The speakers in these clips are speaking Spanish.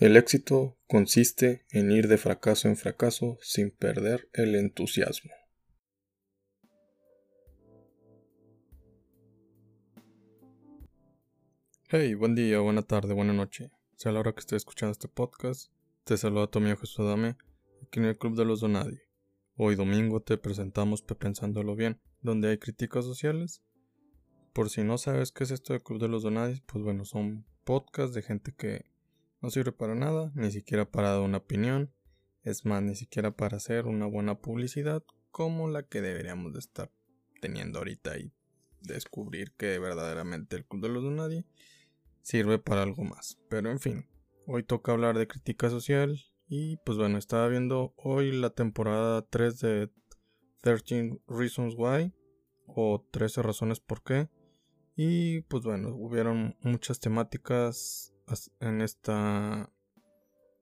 El éxito consiste en ir de fracaso en fracaso sin perder el entusiasmo. Hey, buen día, buena tarde, buena noche. Sea la hora que estés escuchando este podcast, te saluda tu amigo Jesús Adame, aquí en el Club de los Donadi. Hoy domingo te presentamos Pensándolo Bien, donde hay críticas sociales. Por si no sabes qué es esto del Club de los Donadis, pues bueno, son podcasts de gente que no sirve para nada, ni siquiera para dar una opinión, es más, ni siquiera para hacer una buena publicidad como la que deberíamos de estar teniendo ahorita y descubrir que verdaderamente el Club de los Nadie sirve para algo más. Pero en fin, hoy toca hablar de crítica social y pues bueno, estaba viendo hoy la temporada 3 de 13 Reasons Why o 13 razones por qué. Y pues bueno, hubieron muchas temáticas en esta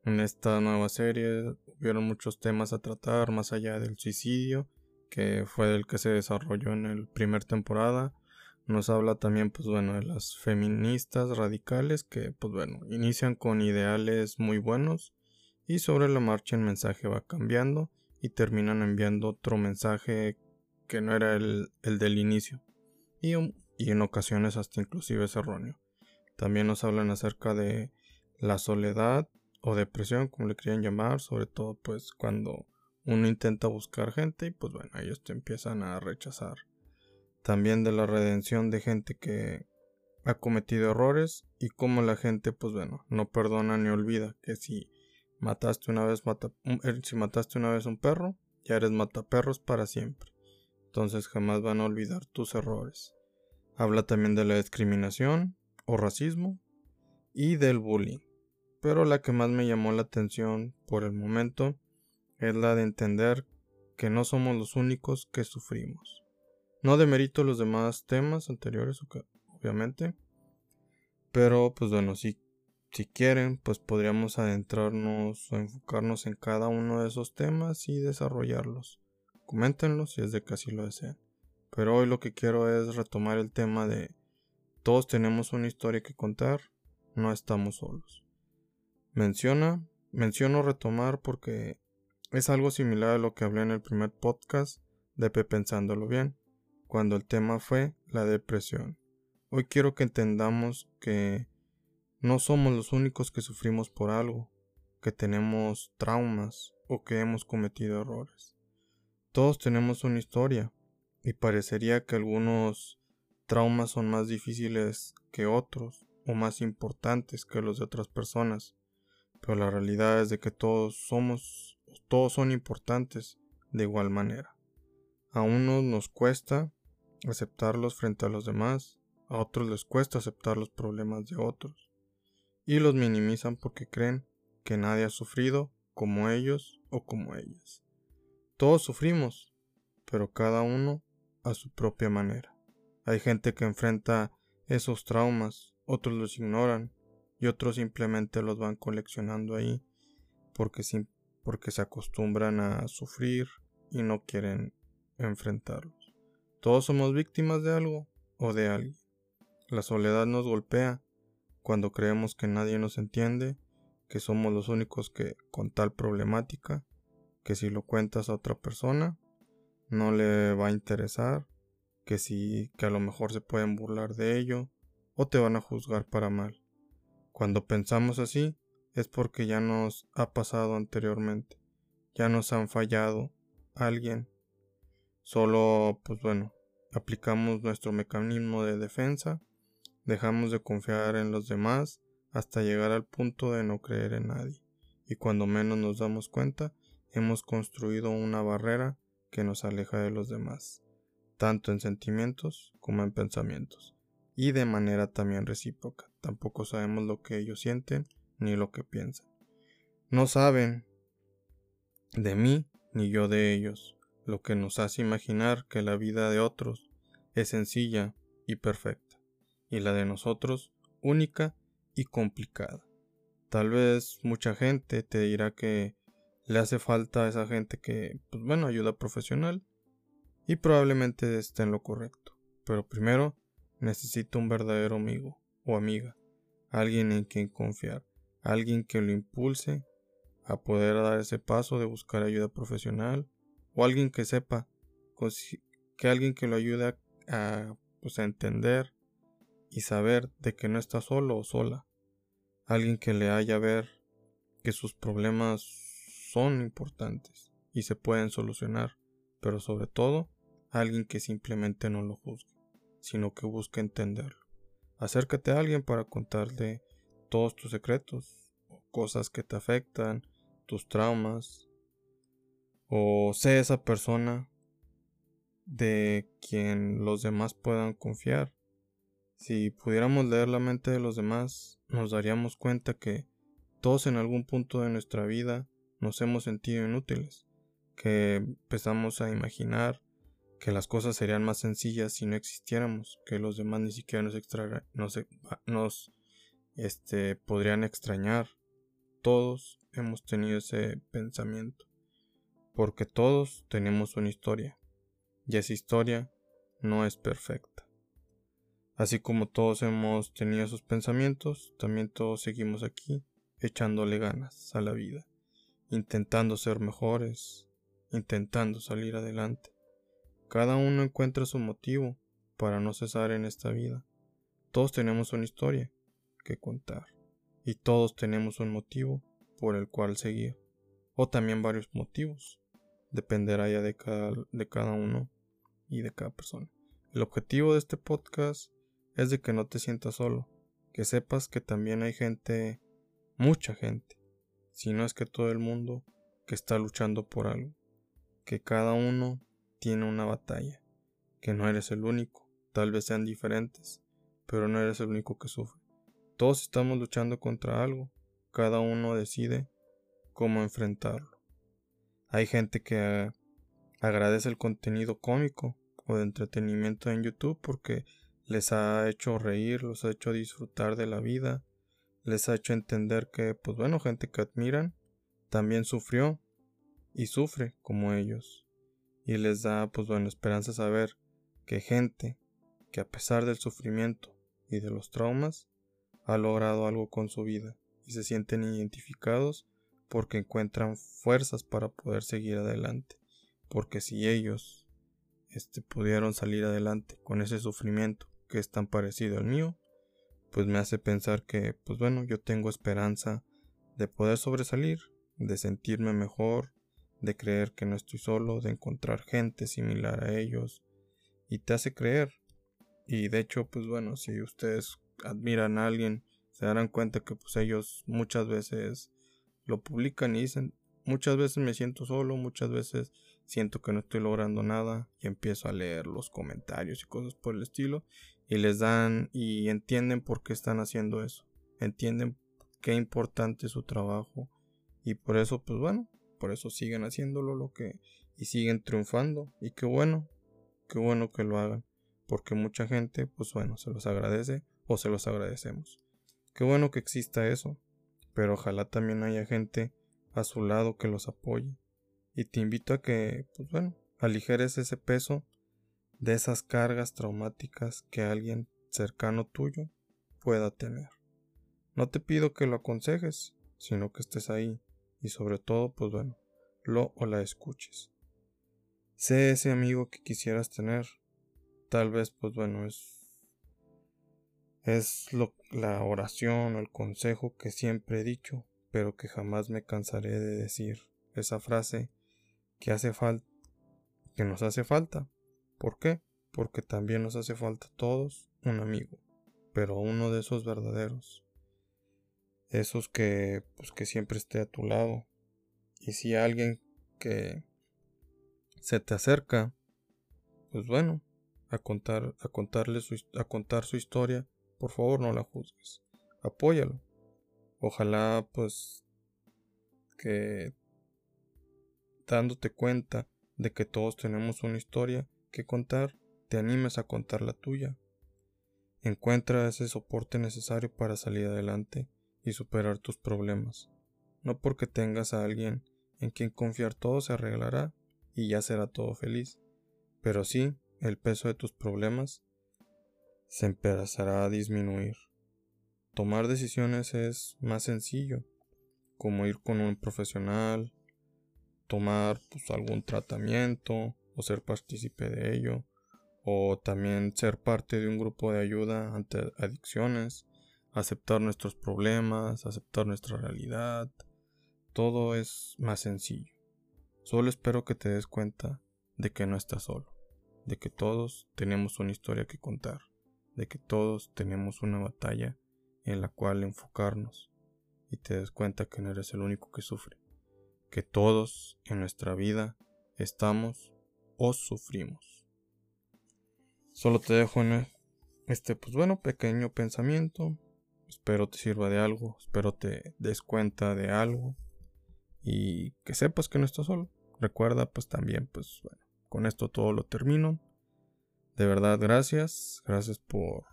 en esta nueva serie hubieron muchos temas a tratar más allá del suicidio que fue el que se desarrolló en el primer temporada. Nos habla también pues bueno de las feministas radicales que pues bueno inician con ideales muy buenos y sobre la marcha el mensaje va cambiando y terminan enviando otro mensaje que no era el, el del inicio. Y, y en ocasiones hasta inclusive es erróneo también nos hablan acerca de la soledad o depresión, como le querían llamar, sobre todo pues cuando uno intenta buscar gente y pues bueno, ellos te empiezan a rechazar. También de la redención de gente que ha cometido errores y cómo la gente pues bueno, no perdona ni olvida que si mataste una vez mata, er, si mataste una vez un perro, ya eres mataperros para siempre. Entonces jamás van a olvidar tus errores. Habla también de la discriminación, o racismo y del bullying. Pero la que más me llamó la atención por el momento es la de entender que no somos los únicos que sufrimos. No demerito los demás temas anteriores, obviamente. Pero pues bueno, si, si quieren, pues podríamos adentrarnos o enfocarnos en cada uno de esos temas y desarrollarlos. Coméntenlos si es de que así lo desean. Pero hoy lo que quiero es retomar el tema de todos tenemos una historia que contar, no estamos solos. Menciona, menciono retomar porque es algo similar a lo que hablé en el primer podcast de Pensándolo Bien, cuando el tema fue la depresión. Hoy quiero que entendamos que no somos los únicos que sufrimos por algo, que tenemos traumas o que hemos cometido errores. Todos tenemos una historia y parecería que algunos traumas son más difíciles que otros o más importantes que los de otras personas, pero la realidad es de que todos somos, todos son importantes de igual manera. A unos nos cuesta aceptarlos frente a los demás, a otros les cuesta aceptar los problemas de otros, y los minimizan porque creen que nadie ha sufrido como ellos o como ellas. Todos sufrimos, pero cada uno a su propia manera. Hay gente que enfrenta esos traumas, otros los ignoran y otros simplemente los van coleccionando ahí porque, se acostumbran a sufrir y no quieren enfrentarlos. Todos somos víctimas de algo o de alguien. La soledad nos golpea cuando creemos que nadie nos entiende, que somos los únicos que con tal problemática, que si lo cuentas a otra persona, no le va a interesar que sí, que a lo mejor se pueden burlar de ello o te van a juzgar para mal. Cuando pensamos así es porque ya nos ha pasado anteriormente, ya nos han fallado alguien. Solo, pues bueno, aplicamos nuestro mecanismo de defensa, dejamos de confiar en los demás hasta llegar al punto de no creer en nadie. Y cuando menos nos damos cuenta, hemos construido una barrera que nos aleja de los demás tanto en sentimientos como en pensamientos, y de manera también recíproca. Tampoco sabemos lo que ellos sienten ni lo que piensan. No saben de mí ni yo de ellos, lo que nos hace imaginar que la vida de otros es sencilla y perfecta, y la de nosotros única y complicada. Tal vez mucha gente te dirá que le hace falta a esa gente que, pues bueno, ayuda profesional, y probablemente esté en lo correcto. Pero primero necesito un verdadero amigo o amiga, alguien en quien confiar, alguien que lo impulse a poder dar ese paso de buscar ayuda profesional o alguien que sepa que alguien que lo ayude a, pues, a entender y saber de que no está solo o sola alguien que le haya ver que sus problemas son importantes y se pueden solucionar pero sobre todo alguien que simplemente no lo juzgue sino que busque entenderlo acércate a alguien para contarle todos tus secretos cosas que te afectan tus traumas o sé esa persona de quien los demás puedan confiar. Si pudiéramos leer la mente de los demás, nos daríamos cuenta que todos en algún punto de nuestra vida nos hemos sentido inútiles, que empezamos a imaginar que las cosas serían más sencillas si no existiéramos, que los demás ni siquiera nos, nos, nos este, podrían extrañar. Todos hemos tenido ese pensamiento, porque todos tenemos una historia, y esa historia no es perfecta. Así como todos hemos tenido esos pensamientos, también todos seguimos aquí echándole ganas a la vida, intentando ser mejores, intentando salir adelante. Cada uno encuentra su motivo para no cesar en esta vida. Todos tenemos una historia que contar y todos tenemos un motivo por el cual seguir, o también varios motivos, dependerá ya de cada, de cada uno y de cada persona. El objetivo de este podcast es de que no te sientas solo, que sepas que también hay gente, mucha gente, si no es que todo el mundo, que está luchando por algo, que cada uno tiene una batalla, que no eres el único, tal vez sean diferentes, pero no eres el único que sufre. Todos estamos luchando contra algo, cada uno decide cómo enfrentarlo. Hay gente que agradece el contenido cómico o de entretenimiento en YouTube porque les ha hecho reír, los ha hecho disfrutar de la vida, les ha hecho entender que, pues bueno, gente que admiran también sufrió y sufre como ellos. Y les da, pues bueno, esperanza saber que gente que a pesar del sufrimiento y de los traumas, ha logrado algo con su vida y se sienten identificados porque encuentran fuerzas para poder seguir adelante. Porque si ellos este, pudieron salir adelante con ese sufrimiento que es tan parecido al mío, pues me hace pensar que, pues bueno, yo tengo esperanza de poder sobresalir, de sentirme mejor, de creer que no estoy solo, de encontrar gente similar a ellos, y te hace creer. Y de hecho, pues bueno, si ustedes admiran a alguien, se darán cuenta que pues ellos muchas veces lo publican y dicen, muchas veces me siento solo, muchas veces siento que no estoy logrando nada y empiezo a leer los comentarios y cosas por el estilo y les dan y entienden por qué están haciendo eso, entienden qué importante es su trabajo y por eso pues bueno, por eso siguen haciéndolo lo que y siguen triunfando y qué bueno, qué bueno que lo hagan, porque mucha gente pues bueno, se los agradece o se los agradecemos. Qué bueno que exista eso, pero ojalá también haya gente a su lado que los apoye. Y te invito a que, pues bueno, aligeres ese peso de esas cargas traumáticas que alguien cercano tuyo pueda tener. No te pido que lo aconsejes, sino que estés ahí y sobre todo, pues bueno, lo o la escuches. Sé ese amigo que quisieras tener. Tal vez, pues bueno, es es lo, la oración o el consejo que siempre he dicho, pero que jamás me cansaré de decir. Esa frase que hace falta, que nos hace falta. ¿Por qué? Porque también nos hace falta a todos un amigo, pero uno de esos verdaderos. Esos que, pues que siempre esté a tu lado. Y si alguien que se te acerca, pues bueno, a contar, a contarle su, a contar su historia, por favor no la juzgues. Apóyalo. Ojalá pues que dándote cuenta de que todos tenemos una historia que contar, te animes a contar la tuya. Encuentra ese soporte necesario para salir adelante y superar tus problemas. No porque tengas a alguien en quien confiar todo se arreglará y ya será todo feliz, pero sí el peso de tus problemas se empezará a disminuir. tomar decisiones es más sencillo, como ir con un profesional, tomar pues, algún tratamiento o ser partícipe de ello, o también ser parte de un grupo de ayuda ante adicciones, aceptar nuestros problemas, aceptar nuestra realidad, todo es más sencillo. Solo espero que te des cuenta de que no estás solo, de que todos tenemos una historia que contar, de que todos tenemos una batalla en la cual enfocarnos y te des cuenta que no eres el único que sufre, que todos en nuestra vida estamos o sufrimos. Solo te dejo en este, pues bueno, pequeño pensamiento. Espero te sirva de algo, espero te des cuenta de algo y que sepas que no estás solo. Recuerda, pues también, pues bueno, con esto todo lo termino. De verdad, gracias, gracias por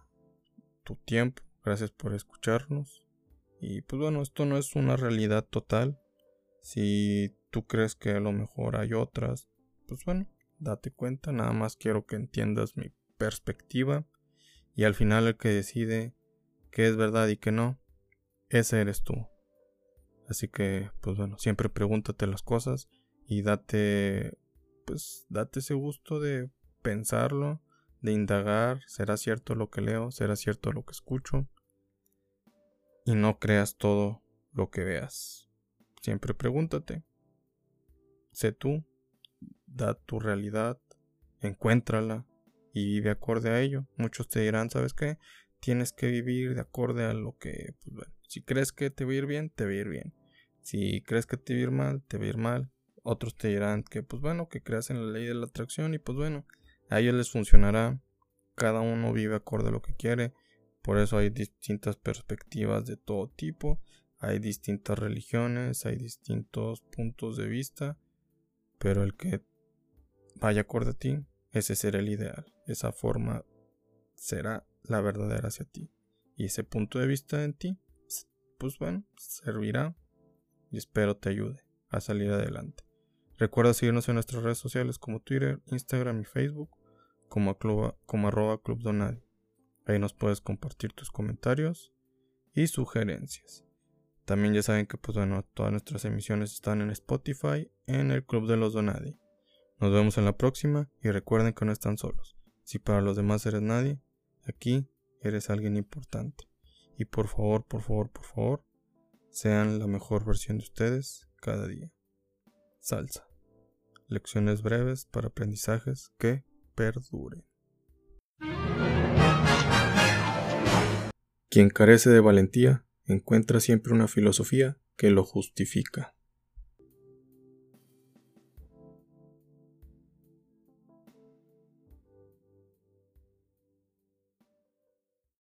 tu tiempo, gracias por escucharnos. Y pues bueno, esto no es una realidad total. Si tú crees que a lo mejor hay otras, pues bueno, date cuenta, nada más quiero que entiendas mi perspectiva y al final el que decide qué es verdad y qué no, ese eres tú. Así que, pues bueno, siempre pregúntate las cosas y date, pues, date ese gusto de pensarlo, de indagar, será cierto lo que leo, será cierto lo que escucho y no creas todo lo que veas. Siempre pregúntate. Sé tú, da tu realidad, encuéntrala y vive acorde a ello. Muchos te dirán, ¿sabes qué? Tienes que vivir de acorde a lo que, pues bueno, si crees que te va a ir bien, te va a ir bien. Si crees que te va a ir mal, te va a ir mal. Otros te dirán que, pues bueno, que creas en la ley de la atracción y pues bueno, a ellos les funcionará. Cada uno vive acorde a lo que quiere por eso hay distintas perspectivas de todo tipo, hay distintas religiones, hay distintos puntos de vista, pero el que vaya acorde a ti, ese será el ideal, esa forma será la verdadera hacia ti. Y ese punto de vista en ti, pues bueno, servirá y espero te ayude a salir adelante. Recuerda seguirnos en nuestras redes sociales como Twitter, Instagram y Facebook como, como arroba Club Donadi. Ahí nos puedes compartir tus comentarios y sugerencias. También ya saben que pues bueno, todas nuestras emisiones están en Spotify en el Club de los Donadi. Nos vemos en la próxima y recuerden que no están solos. Si para los demás eres nadie, aquí eres alguien importante. Y por favor, por favor, por favor, sean la mejor versión de ustedes cada día. Salsa. Lecciones breves para aprendizajes que perduren. Quien carece de valentía encuentra siempre una filosofía que lo justifica.